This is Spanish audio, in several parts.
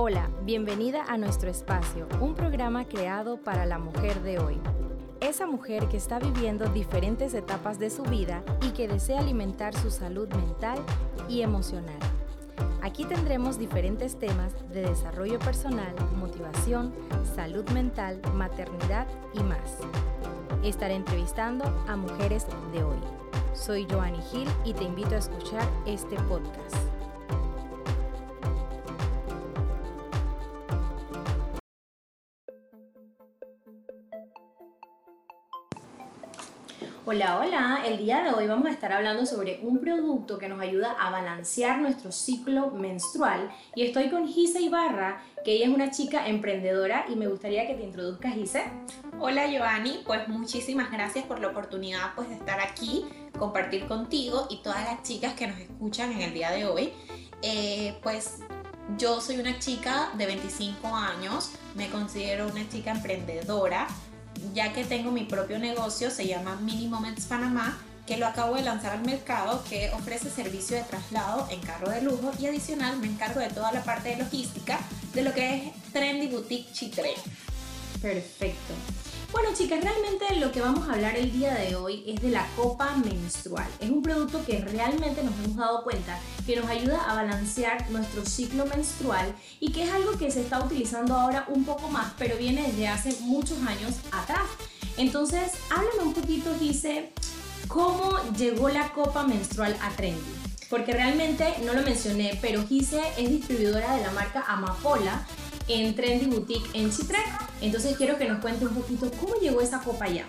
Hola, bienvenida a nuestro espacio, un programa creado para la mujer de hoy. Esa mujer que está viviendo diferentes etapas de su vida y que desea alimentar su salud mental y emocional. Aquí tendremos diferentes temas de desarrollo personal, motivación, salud mental, maternidad y más. Estaré entrevistando a mujeres de hoy. Soy Joanny Gil y te invito a escuchar este podcast. Hola, hola. El día de hoy vamos a estar hablando sobre un producto que nos ayuda a balancear nuestro ciclo menstrual. Y estoy con Gise Ibarra, que ella es una chica emprendedora y me gustaría que te introduzcas, Gise. Hola, Giovanni. Pues muchísimas gracias por la oportunidad pues, de estar aquí, compartir contigo y todas las chicas que nos escuchan en el día de hoy. Eh, pues yo soy una chica de 25 años, me considero una chica emprendedora ya que tengo mi propio negocio, se llama Mini Moments Panamá, que lo acabo de lanzar al mercado, que ofrece servicio de traslado en carro de lujo y adicional me encargo de toda la parte de logística de lo que es Trendy Boutique Chitre. Perfecto. Bueno chicas, realmente lo que vamos a hablar el día de hoy es de la copa menstrual. Es un producto que realmente nos hemos dado cuenta que nos ayuda a balancear nuestro ciclo menstrual y que es algo que se está utilizando ahora un poco más, pero viene desde hace muchos años atrás. Entonces, háblame un poquito, dice, cómo llegó la copa menstrual a Trendy. Porque realmente no lo mencioné, pero Gise es distribuidora de la marca Amapola en Trendy Boutique en Chitré. Entonces quiero que nos cuente un poquito cómo llegó esa copa allá.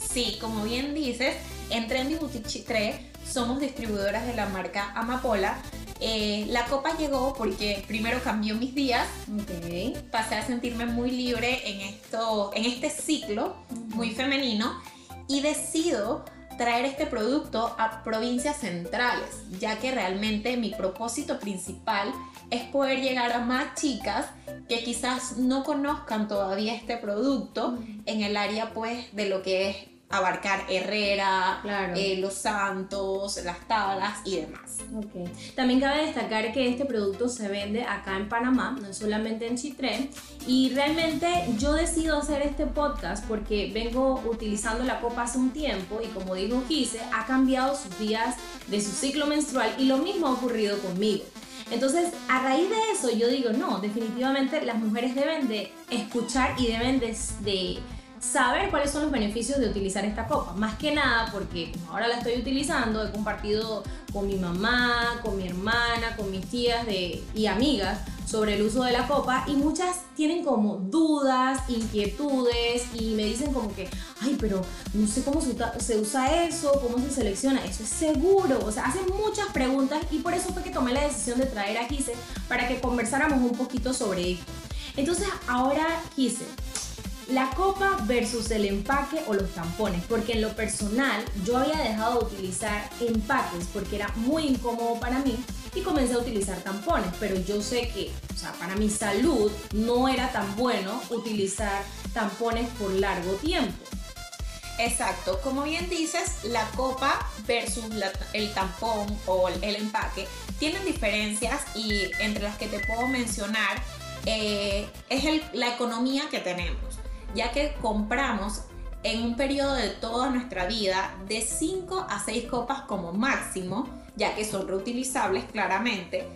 Sí, como bien dices, en Trendy Boutique Chitré somos distribuidoras de la marca Amapola. Eh, la copa llegó porque primero cambió mis días, okay. pasé a sentirme muy libre en, esto, en este ciclo muy femenino y decido traer este producto a provincias centrales, ya que realmente mi propósito principal es poder llegar a más chicas que quizás no conozcan todavía este producto en el área pues de lo que es abarcar Herrera, eh, Los Santos, Las Tablas y demás. Okay. También cabe destacar que este producto se vende acá en Panamá, no solamente en Chitré. Y realmente yo decido hacer este podcast porque vengo utilizando la copa hace un tiempo y como dijo Gise, ha cambiado sus días de su ciclo menstrual y lo mismo ha ocurrido conmigo. Entonces, a raíz de eso, yo digo, no, definitivamente las mujeres deben de escuchar y deben de, saber cuáles son los beneficios de utilizar esta copa. Más que nada porque ahora la estoy utilizando, he compartido con mi mamá, con mi hermana, con mis tías y amigas sobre el uso de la copa y muchas tienen como dudas, inquietudes y me dicen como que, ay, pero no sé cómo se usa eso, cómo se selecciona, eso es seguro, o sea, hacen muchas preguntas y por eso fue que tomé la decisión de traer a Gise para que conversáramos un poquito sobre esto. Entonces ahora Gise, la copa versus el empaque o los tampones, porque en lo personal yo había dejado de utilizar empaques porque era muy incómodo para mí y comencé a utilizar tampones, pero yo sé que, o sea, para mi salud no era tan bueno utilizar tampones por largo tiempo. Exacto, como bien dices, la copa versus el tampón o el empaque tienen diferencias y entre las que te puedo mencionar eh, es la economía que tenemos ya que compramos en un periodo de toda nuestra vida de 5 a 6 copas como máximo, ya que son reutilizables claramente,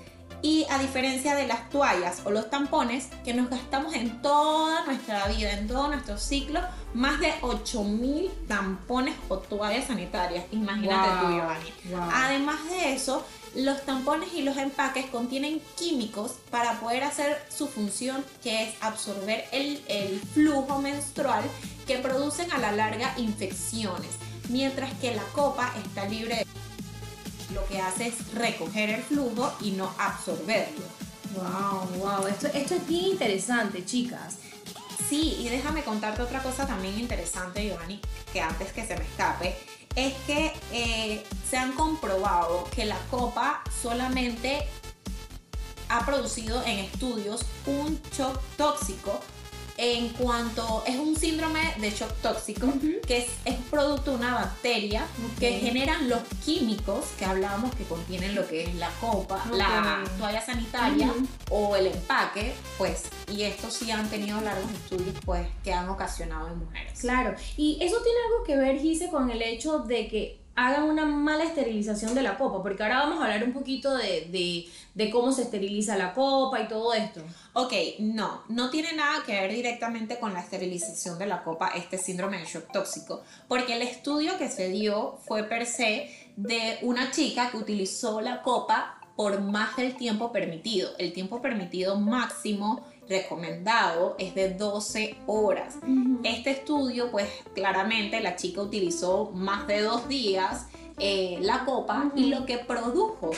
y a diferencia de las toallas o los tampones que nos gastamos en toda nuestra vida, en todo nuestro ciclo, más de 8000 tampones o toallas sanitarias. Imagínate tú, Giovanni. Además de eso, los tampones y los empaques contienen químicos para poder hacer su función, que es absorber el, el flujo menstrual que producen a la larga infecciones, mientras que la copa está libre de lo que hace es recoger el flujo y no absorberlo. Wow, wow, esto, esto es bien interesante, chicas. Sí, y déjame contarte otra cosa también interesante, Giovanni, que antes que se me escape, es que eh, se han comprobado que la copa solamente ha producido en estudios un shock tóxico en cuanto es un síndrome de shock tóxico, que es, es, producto de una bacteria que generan los químicos que hablábamos que contienen lo que es la copa, la toalla sanitaria o el empaque, pues, y estos sí han tenido largos estudios, pues, que han ocasionado en mujeres. Claro, y eso tiene algo que ver, Gise, con el hecho de que hagan una mala esterilización de la copa, porque ahora vamos a hablar un poquito de, de, cómo se esteriliza la copa y todo esto. Ok, no, no tiene nada que ver directamente con la esterilización de la copa, este síndrome de shock tóxico, porque el estudio que se dio fue per se de una chica que utilizó la copa por más del tiempo permitido. El tiempo permitido máximo recomendado es de 12 horas. Este estudio, pues claramente la chica utilizó más de dos días eh, la copa y lo que produjo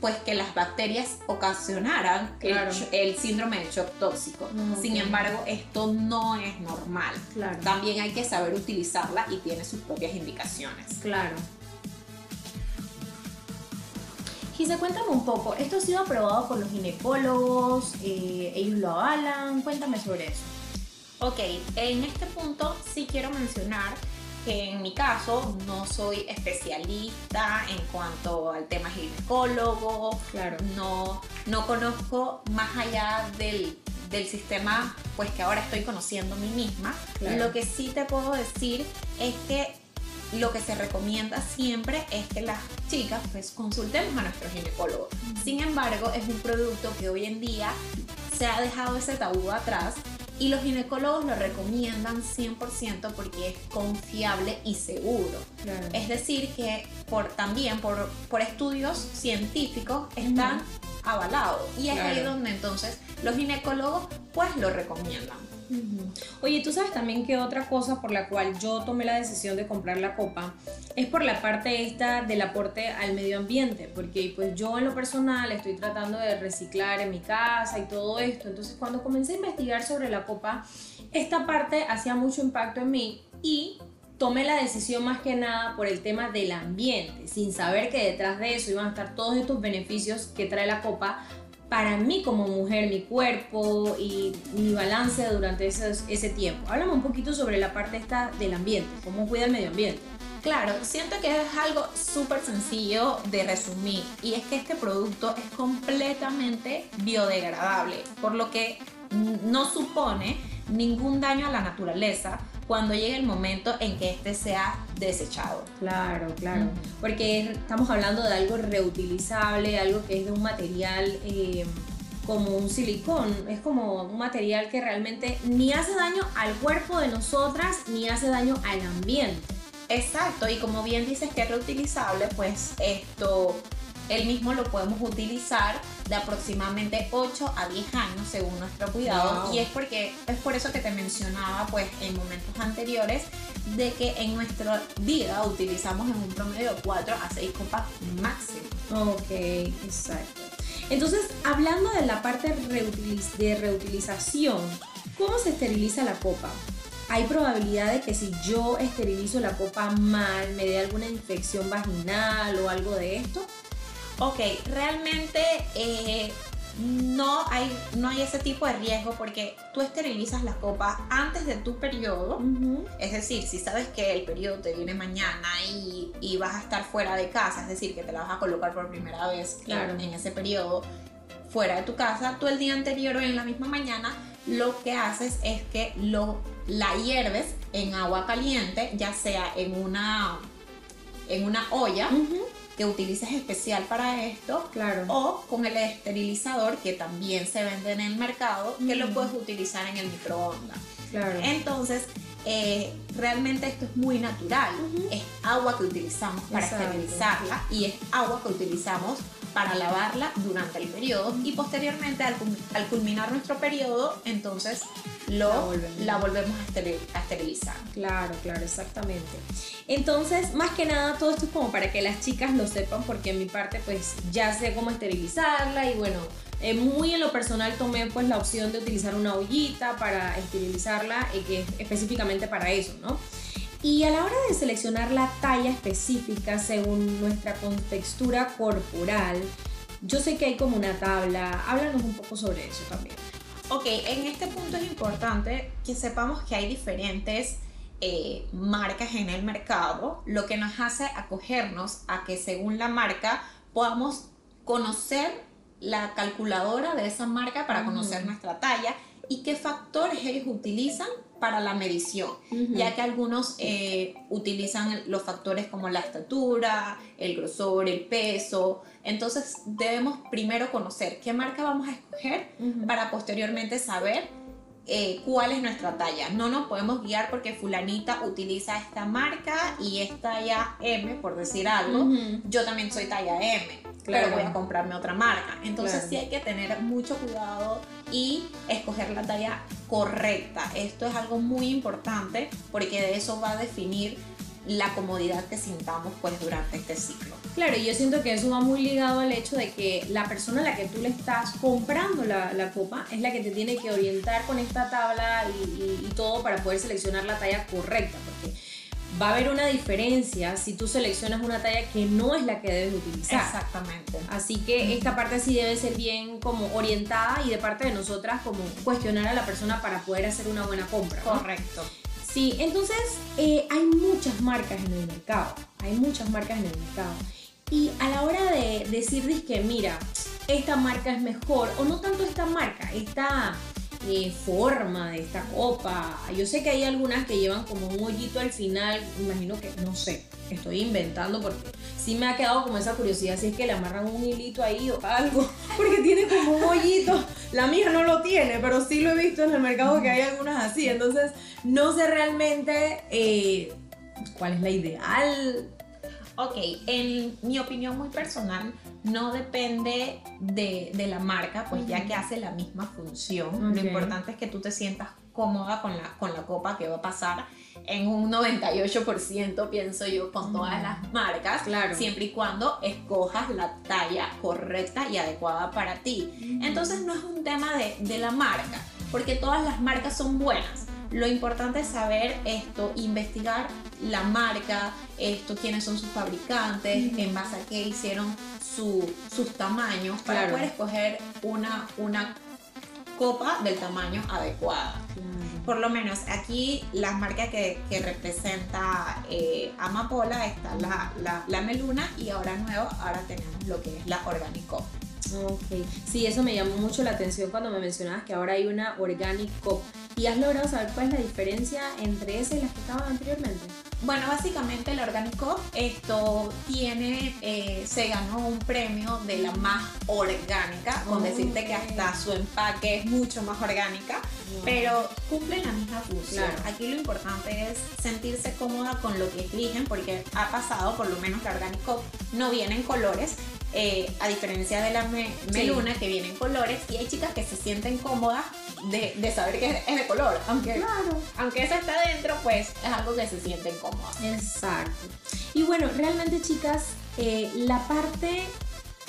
pues que las bacterias ocasionaran el, síndrome de shock tóxico. Sin embargo, esto no es normal. También hay que saber utilizarla y tiene sus propias indicaciones. Claro. Gise, cuéntame un poco, ¿esto ha sido aprobado por los ginecólogos? Eh, ¿Ellos lo avalan? Cuéntame sobre eso. Ok, en este punto sí quiero mencionar que en mi caso no soy especialista en cuanto al tema ginecólogo, claro. no, no conozco más allá del, del sistema pues que ahora estoy conociendo a mí misma. Lo que sí te puedo decir es que lo que se recomienda siempre es que las chicas pues consultemos a nuestro ginecólogo. Sin embargo, es un producto que hoy en día se ha dejado ese tabú atrás y los ginecólogos lo recomiendan 100% porque es confiable y seguro. Es decir, que por, también por, por estudios científicos están avalados y es ahí donde entonces los ginecólogos pues lo recomiendan. Oye, tú sabes también que otra cosa por la cual yo tomé la decisión de comprar la copa es por la parte esta del aporte al medio ambiente, porque pues yo en lo personal estoy tratando de reciclar en mi casa y todo esto, entonces cuando comencé a investigar sobre la copa, esta parte hacía mucho impacto en mí y tomé la decisión más que nada por el tema del ambiente, sin saber que detrás de eso iban a estar todos estos beneficios que trae la copa para mí como mujer, mi cuerpo y mi balance durante ese, tiempo. Háblame un poquito sobre la parte del ambiente, cómo cuida el medio ambiente. Claro, siento que es algo súper sencillo de resumir y es que este producto es completamente biodegradable, por lo que no supone ningún daño a la naturaleza, cuando llegue el momento en que este sea desechado. Claro, claro. Porque estamos hablando de algo reutilizable, algo que es de un material eh, como un silicón. Es como un material que realmente ni hace daño al cuerpo de nosotras ni hace daño al ambiente. Exacto, y como bien dices que es reutilizable, pues esto el mismo lo podemos utilizar de aproximadamente 8 a 10 años según nuestro cuidado y es porque es por eso que te mencionaba pues en momentos anteriores de que en nuestra vida utilizamos en un promedio de 4 a 6 copas máximo. Ok, exacto. Entonces, hablando de la parte de reutilización, ¿cómo se esteriliza la copa? hay probabilidad de que si yo esterilizo la copa mal me dé alguna infección vaginal o algo de esto? Ok, realmente eh, no, hay, no hay ese tipo de riesgo porque tú esterilizas la copa antes de tu periodo. Es decir, si sabes que el periodo te viene mañana y, vas a estar fuera de casa, es decir, que te la vas a colocar por primera vez en, ese periodo fuera de tu casa, tú el día anterior o en la misma mañana lo que haces es que lo, la hierves en agua caliente, ya sea en una, en una olla que utilices especial para esto, claro. o con el esterilizador que también se vende en el mercado, que lo puedes utilizar en el microondas. Claro. Entonces, eh, realmente esto es muy natural. Es agua que utilizamos para esterilizarla y es agua que utilizamos para lavarla durante el periodo y posteriormente al, culminar nuestro periodo, entonces lo, la volvemos, a, esterilizar. Claro, claro, exactamente. Entonces, más que nada, todo esto es como para que las chicas lo sepan, porque en mi parte, pues ya sé cómo esterilizarla y bueno, eh, muy en lo personal tomé pues la opción de utilizar una ollita para esterilizarla, y que es específicamente para eso, ¿no? Y a la hora de seleccionar la talla específica según nuestra contextura corporal, yo sé que hay como una tabla, háblanos un poco sobre eso también. Ok, en este punto es importante que sepamos que hay diferentes eh, marcas en el mercado, lo que nos hace acogernos a que según la marca podamos conocer la calculadora de esa marca para conocer nuestra talla y qué factores ellos utilizan para la medición, ya que algunos eh, utilizan los factores como la estatura, el grosor, el peso. Entonces debemos primero conocer qué marca vamos a escoger para posteriormente saber eh, cuál es nuestra talla. No nos podemos guiar porque fulanita utiliza esta marca y es talla M, por decir algo. Yo también soy talla M claro. pero voy a comprarme otra marca. Entonces sí hay que tener mucho cuidado y escoger la talla correcta. Esto es algo muy importante porque de eso va a definir la comodidad que sintamos pues durante este ciclo. Claro, y yo siento que eso va muy ligado al hecho de que la persona a la que tú le estás comprando la, la copa es la que te tiene que orientar con esta tabla y, y, todo para poder seleccionar la talla correcta, porque va a haber una diferencia si tú seleccionas una talla que no es la que debes utilizar. Exactamente. Así que esta parte sí debe ser bien como orientada y de parte de nosotras como cuestionar a la persona para poder hacer una buena compra. Correcto. Sí, entonces eh, hay muchas marcas en el mercado, hay muchas marcas en el mercado. Y a la hora de decir, que mira, esta marca es mejor, o no tanto esta marca, esta eh, forma de esta copa. Yo sé que hay algunas que llevan como un hoyito al final, imagino que, no sé, estoy inventando porque sí me ha quedado como esa curiosidad si es que le amarran un hilito ahí o algo, porque tiene como un hoyito. La mía no lo tiene, pero sí lo he visto en el mercado que hay algunas así, entonces no sé realmente eh, cuál es la ideal. Ok, en mi opinión muy personal, no depende de, la marca, pues ya que hace la misma función. Lo importante es que tú te sientas cómoda con la, con la copa que va a pasar en un 98%, pienso yo, con todas las marcas, claro. siempre y cuando escojas la talla correcta y adecuada para ti. Entonces no es un tema de, de la marca, porque todas las marcas son buenas. Lo importante es saber esto, investigar la marca, esto, quiénes son sus fabricantes, en base a qué hicieron sus tamaños para poder escoger una, una copa del tamaño adecuada. Por lo menos aquí las marcas que, que representa eh, Amapola está la, la, la, Meluna y ahora nuevo, ahora tenemos lo que es la Orgánico. Ok, sí, eso me llamó mucho la atención cuando me mencionabas que ahora hay una Organic ¿Y has logrado saber cuál es la diferencia entre esa y las que estaban anteriormente? Bueno, básicamente el orgánico esto tiene, eh, se ganó un premio de la más orgánica, con decirte que hasta su empaque es mucho más orgánica, pero cumple la misma función. Aquí lo importante es sentirse cómoda con lo que eligen, porque ha pasado, por lo menos la orgánico no viene en colores, eh, a diferencia de la meluna que viene en colores, y hay chicas que se sienten cómodas de, saber que es de color, aunque, claro. aunque eso está dentro, pues es algo que se sienten cómodas. Exacto. Y bueno, realmente chicas, eh, la parte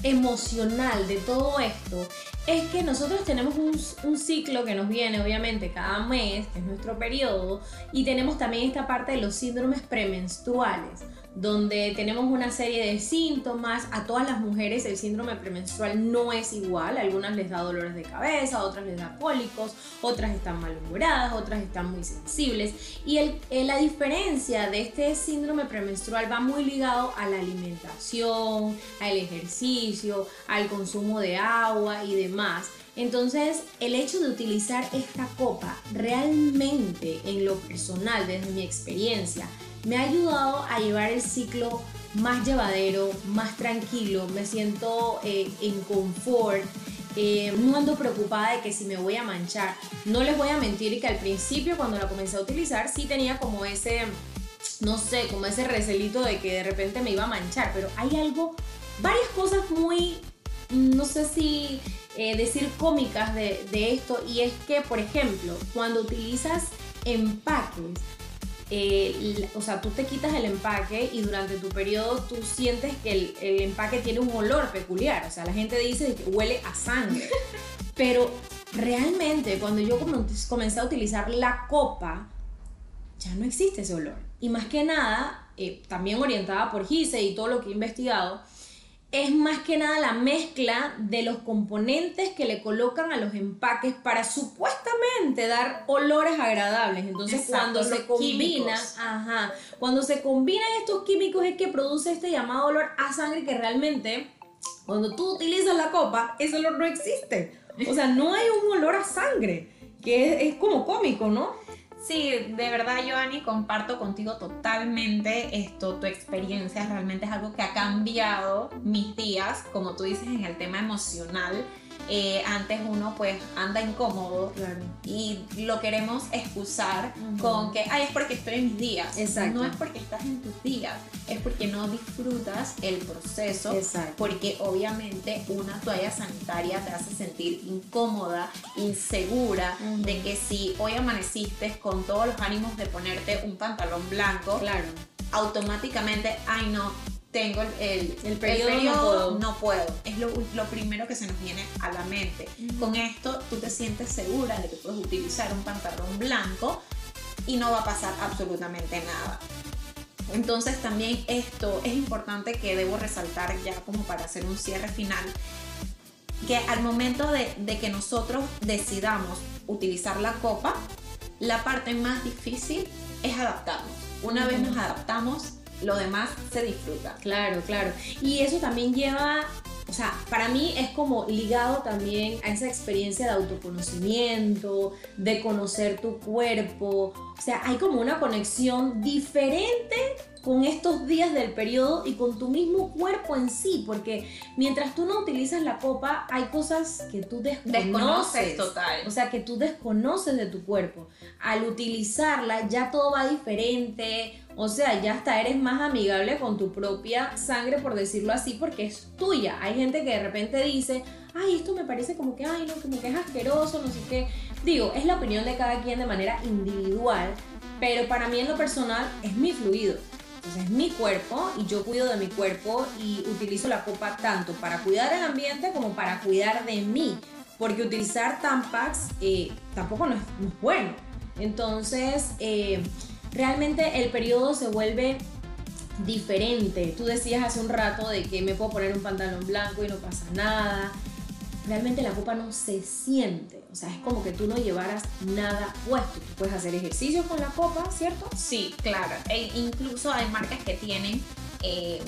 emocional de todo esto es que nosotros tenemos un, un, ciclo que nos viene obviamente cada mes, que es nuestro periodo, y tenemos también esta parte de los síndromes premenstruales donde tenemos una serie de síntomas. A todas las mujeres el síndrome premenstrual no es igual. algunas les da dolores de cabeza, otras les da cólicos, otras están malhumoradas, otras están muy sensibles. Y el, eh, la diferencia de este síndrome premenstrual va muy ligado a la alimentación, al ejercicio, al consumo de agua y demás. Entonces, el hecho de utilizar esta copa realmente en lo personal, desde mi experiencia, me ha ayudado a llevar el ciclo más llevadero, más tranquilo, me siento eh, en confort. Eh, no ando preocupada de que si me voy a manchar. No les voy a mentir que al principio cuando la comencé a utilizar sí tenía como ese, no sé, como ese recelito de que de repente me iba a manchar, pero hay algo, varias cosas muy, no sé si eh, decir cómicas de, de esto y es que, por ejemplo, cuando utilizas empaques, eh, o sea, tú te quitas el empaque y durante tu periodo tú sientes que el, empaque tiene un olor peculiar. O sea, la gente dice que huele a sangre. Pero realmente cuando yo comencé a utilizar la copa, ya no existe ese olor. Y más que nada, eh, también orientada por Gise y todo lo que he investigado, es más que nada la mezcla de los componentes que le colocan a los empaques para supuestamente dar olores agradables. Entonces, cuando se combinan, ajá, cuando se combinan estos químicos es que produce este llamado olor a sangre que realmente cuando tú utilizas la copa, ese olor no existe. O sea, no hay un olor a sangre, que es, es como cómico, ¿no? Sí, de verdad, Joanny, comparto contigo totalmente esto, tu experiencia realmente es algo que ha cambiado mis días, como tú dices, en el tema emocional. Eh, antes uno pues anda incómodo y lo queremos excusar con que, ay, es porque estoy en mis días. Exacto. No es porque estás en tus días, es porque no disfrutas el proceso. Exacto. Porque obviamente una toalla sanitaria te hace sentir incómoda, insegura, de que si hoy amaneciste con todos los ánimos de ponerte un pantalón blanco, claro. automáticamente, ay no, tengo el, el, periodo, no, puedo. Es lo, lo, primero que se nos viene a la mente. Con esto tú te sientes segura de que puedes utilizar un pantalón blanco y no va a pasar absolutamente nada. Entonces también esto es importante que debo resaltar ya como para hacer un cierre final, que al momento de, de que nosotros decidamos utilizar la copa, la parte más difícil es adaptarnos. Una vez nos adaptamos, lo demás se disfruta. Claro, claro. Y eso también lleva, o sea, para mí es como ligado también a esa experiencia de autoconocimiento, de conocer tu cuerpo. O sea, hay como una conexión diferente con estos días del periodo y con tu mismo cuerpo en sí, porque mientras tú no utilizas la copa, hay cosas que tú desconoces. Desconoces total. O sea, que tú desconoces de tu cuerpo. Al utilizarla ya todo va diferente, o sea, ya hasta eres más amigable con tu propia sangre, por decirlo así, porque es tuya. Hay gente que de repente dice, ay, esto me parece como que, ay, no, como que es asqueroso, no sé qué. Digo, es la opinión de cada quien de manera individual, pero para mí en lo personal es mi fluido. Entonces es mi cuerpo y yo cuido de mi cuerpo y utilizo la copa tanto para cuidar el ambiente como para cuidar de mí. Porque utilizar Tampax eh, tampoco no es, bueno. Entonces, eh, realmente el periodo se vuelve diferente. Tú decías hace un rato de que me puedo poner un pantalón blanco y no pasa nada. Realmente la copa no se siente. O sea, es como que tú no llevaras nada puesto. Tú puedes hacer ejercicios con la copa, ¿cierto? Sí, claro. E incluso hay marcas que tienen eh,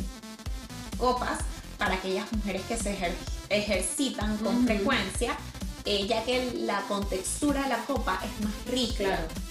copas para aquellas mujeres que se ejercitan con frecuencia, eh, ya que la contextura de la copa es más rica. Claro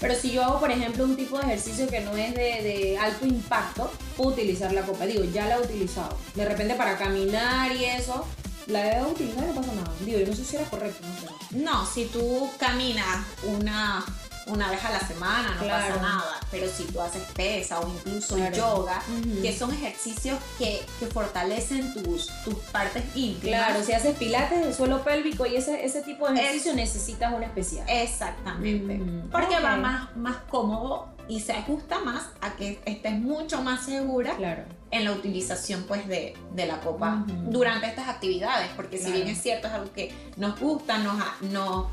pero si yo hago, por ejemplo, un tipo de ejercicio que no es de, alto impacto, puedo utilizar la copa. Digo, ya la he utilizado. De repente para caminar y eso, la he utilizado y no pasa nada. Digo, yo no sé si era correcto, no No, si tú caminas una una vez a la semana, no pasa nada. Pero si tú haces pesa o incluso yoga, que son ejercicios que, que, fortalecen tus, tus partes íntimas. Claro, si haces pilates del suelo pélvico y ese, ese tipo de ejercicio necesitas un especial. Exactamente. Porque va más, más cómodo y se ajusta más a que estés mucho más segura claro. en la utilización pues de, de la copa durante estas actividades. Porque si bien es cierto, es algo que nos gusta, nos, nos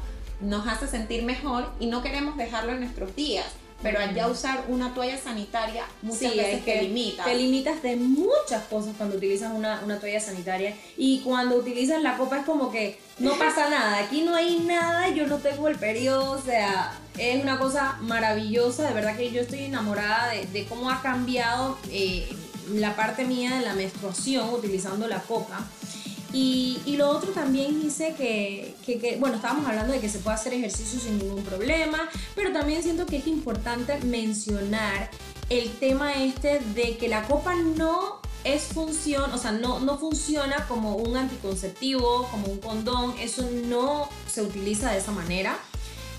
nos hace sentir mejor y no queremos dejarlo en nuestros días. Pero al ya usar una toalla sanitaria, muchas veces te limitas. Te limitas de muchas cosas cuando utilizas una, una, toalla sanitaria. Y cuando utilizas la copa es como que no pasa nada. Aquí no hay nada, yo no tengo el periodo. O sea, es una cosa maravillosa. De verdad que yo estoy enamorada de, cómo ha cambiado eh, la parte mía de la menstruación utilizando la copa. Y, lo otro también dice que, que, que, bueno, estábamos hablando de que se puede hacer ejercicio sin ningún problema, pero también siento que es importante mencionar el tema este de que la copa no es función, o sea, no, no funciona como un anticonceptivo, como un condón, eso no se utiliza de esa manera.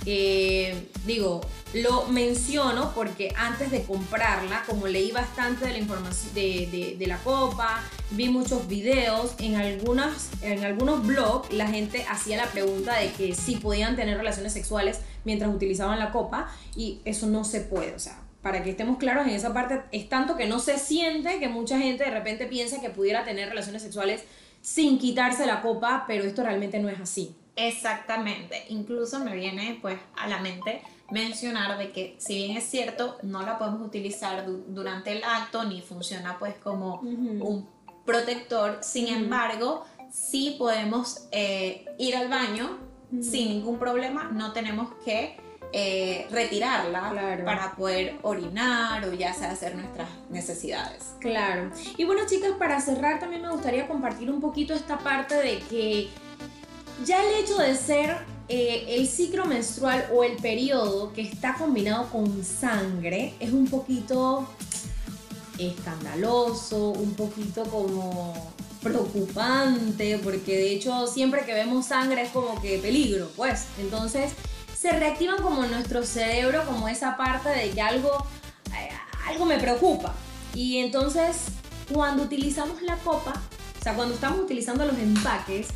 Eh, digo, lo menciono porque antes de comprarla, como leí bastante de la información de, de, la copa, vi muchos videos, en, algunas, en algunos blogs la gente hacía la pregunta de que si podían tener relaciones sexuales mientras utilizaban la copa y eso no se puede, o sea, para que estemos claros en esa parte, es tanto que no se siente que mucha gente de repente piensa que pudiera tener relaciones sexuales sin quitarse la copa, pero esto realmente no es así. Exactamente, incluso me viene pues a la mente mencionar de que si bien es cierto no la podemos utilizar durante el acto ni funciona pues como un protector, sin embargo, sí podemos eh, ir al baño sin ningún problema, no tenemos que eh, retirarla para poder orinar o ya sea hacer nuestras necesidades. Claro. Y bueno chicas, para cerrar también me gustaría compartir un poquito esta parte de que ya el hecho de ser eh, el ciclo menstrual o el periodo que está combinado con sangre es un poquito escandaloso, un poquito como preocupante, porque de hecho siempre que vemos sangre es como que peligro, pues. Entonces se reactivan como nuestro cerebro, como esa parte de que algo, eh, algo me preocupa. Y entonces cuando utilizamos la copa, o sea, cuando estamos utilizando los empaques,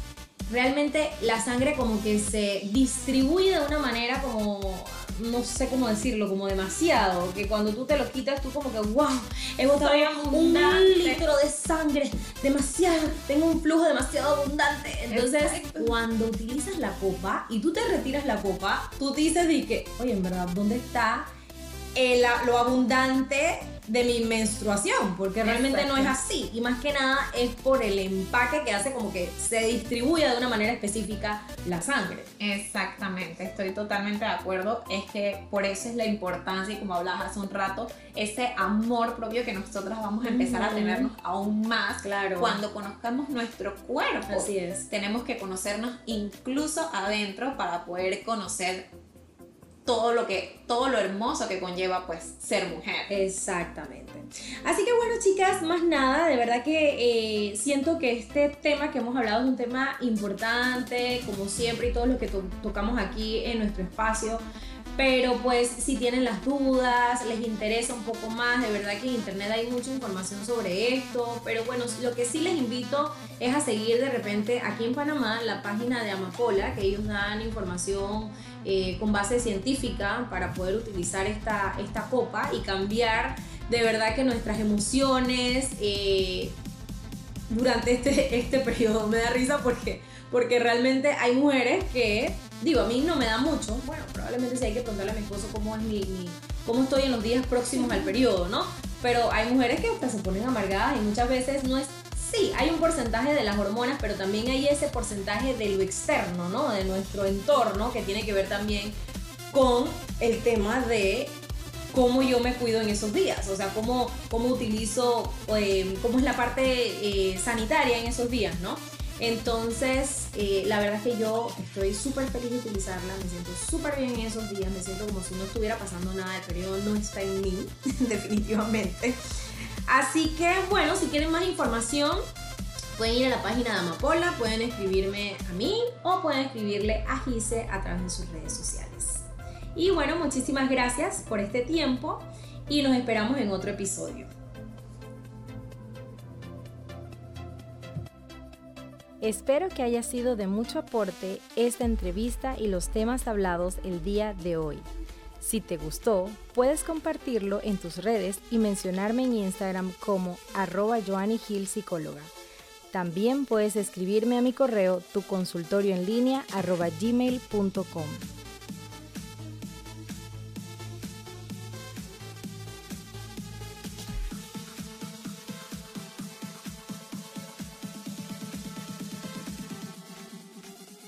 realmente la sangre como que se distribuye de una manera como no sé cómo decirlo, como demasiado, que cuando tú te lo quitas tú como que, wow, he botado un litro de sangre, demasiado, tengo un flujo demasiado abundante. Entonces, cuando utilizas la copa y tú te retiras la copa, tú dices de que, oye, en verdad, ¿dónde está el, lo abundante de mi menstruación, porque realmente no es así. Y más que nada es por el empaque que hace como que se distribuya de una manera específica la sangre. Exactamente, estoy totalmente de acuerdo. Es que por eso es la importancia, y como hablabas hace un rato, ese amor propio que nosotras vamos a empezar a tenernos aún más claro. cuando conozcamos nuestro cuerpo. Así es. Tenemos que conocernos incluso adentro para poder conocer todo lo que todo lo hermoso que conlleva pues ser mujer. Exactamente. Así que bueno chicas, más nada, de verdad que eh, siento que este tema que hemos hablado es un tema importante, como siempre y todo lo que tocamos aquí en nuestro espacio. Pero pues si tienen las dudas, les interesa un poco más, de verdad que en internet hay mucha información sobre esto. Pero bueno, lo que sí les invito es a seguir de repente aquí en Panamá la página de Amapola, que ellos dan información eh, con base científica para poder utilizar esta, esta copa y cambiar de verdad que nuestras emociones eh, durante este, este periodo. Me da risa porque, porque realmente hay mujeres que Digo, a mí no me da mucho. Bueno, probablemente sí hay que preguntarle a mi esposo cómo es mi, cómo estoy en los días próximos al periodo, ¿no? Pero hay mujeres que hasta se ponen amargadas y muchas veces no es sí, hay un porcentaje de las hormonas, pero también hay ese porcentaje de lo externo, ¿no? De nuestro entorno, que tiene que ver también con el tema de cómo yo me cuido en esos días, o sea, cómo, cómo utilizo, eh, cómo es la parte eh, sanitaria en esos días, ¿no? Entonces, eh, la verdad es que yo estoy súper feliz de utilizarla, me siento súper bien en esos días, me siento como si no estuviera pasando nada, el periodo no está en mí, definitivamente. Así que, bueno, si quieren más información, pueden ir a la página de Amapola, pueden escribirme a mí o pueden escribirle a Gise a través de sus redes sociales. Y bueno, muchísimas gracias por este tiempo y nos esperamos en otro episodio. Espero que haya sido de mucho aporte esta entrevista y los temas hablados el día de hoy. Si te gustó, puedes compartirlo en tus redes y mencionarme en Instagram como arroba Psicóloga. También puedes escribirme a mi correo tu línea arroba gmail.com.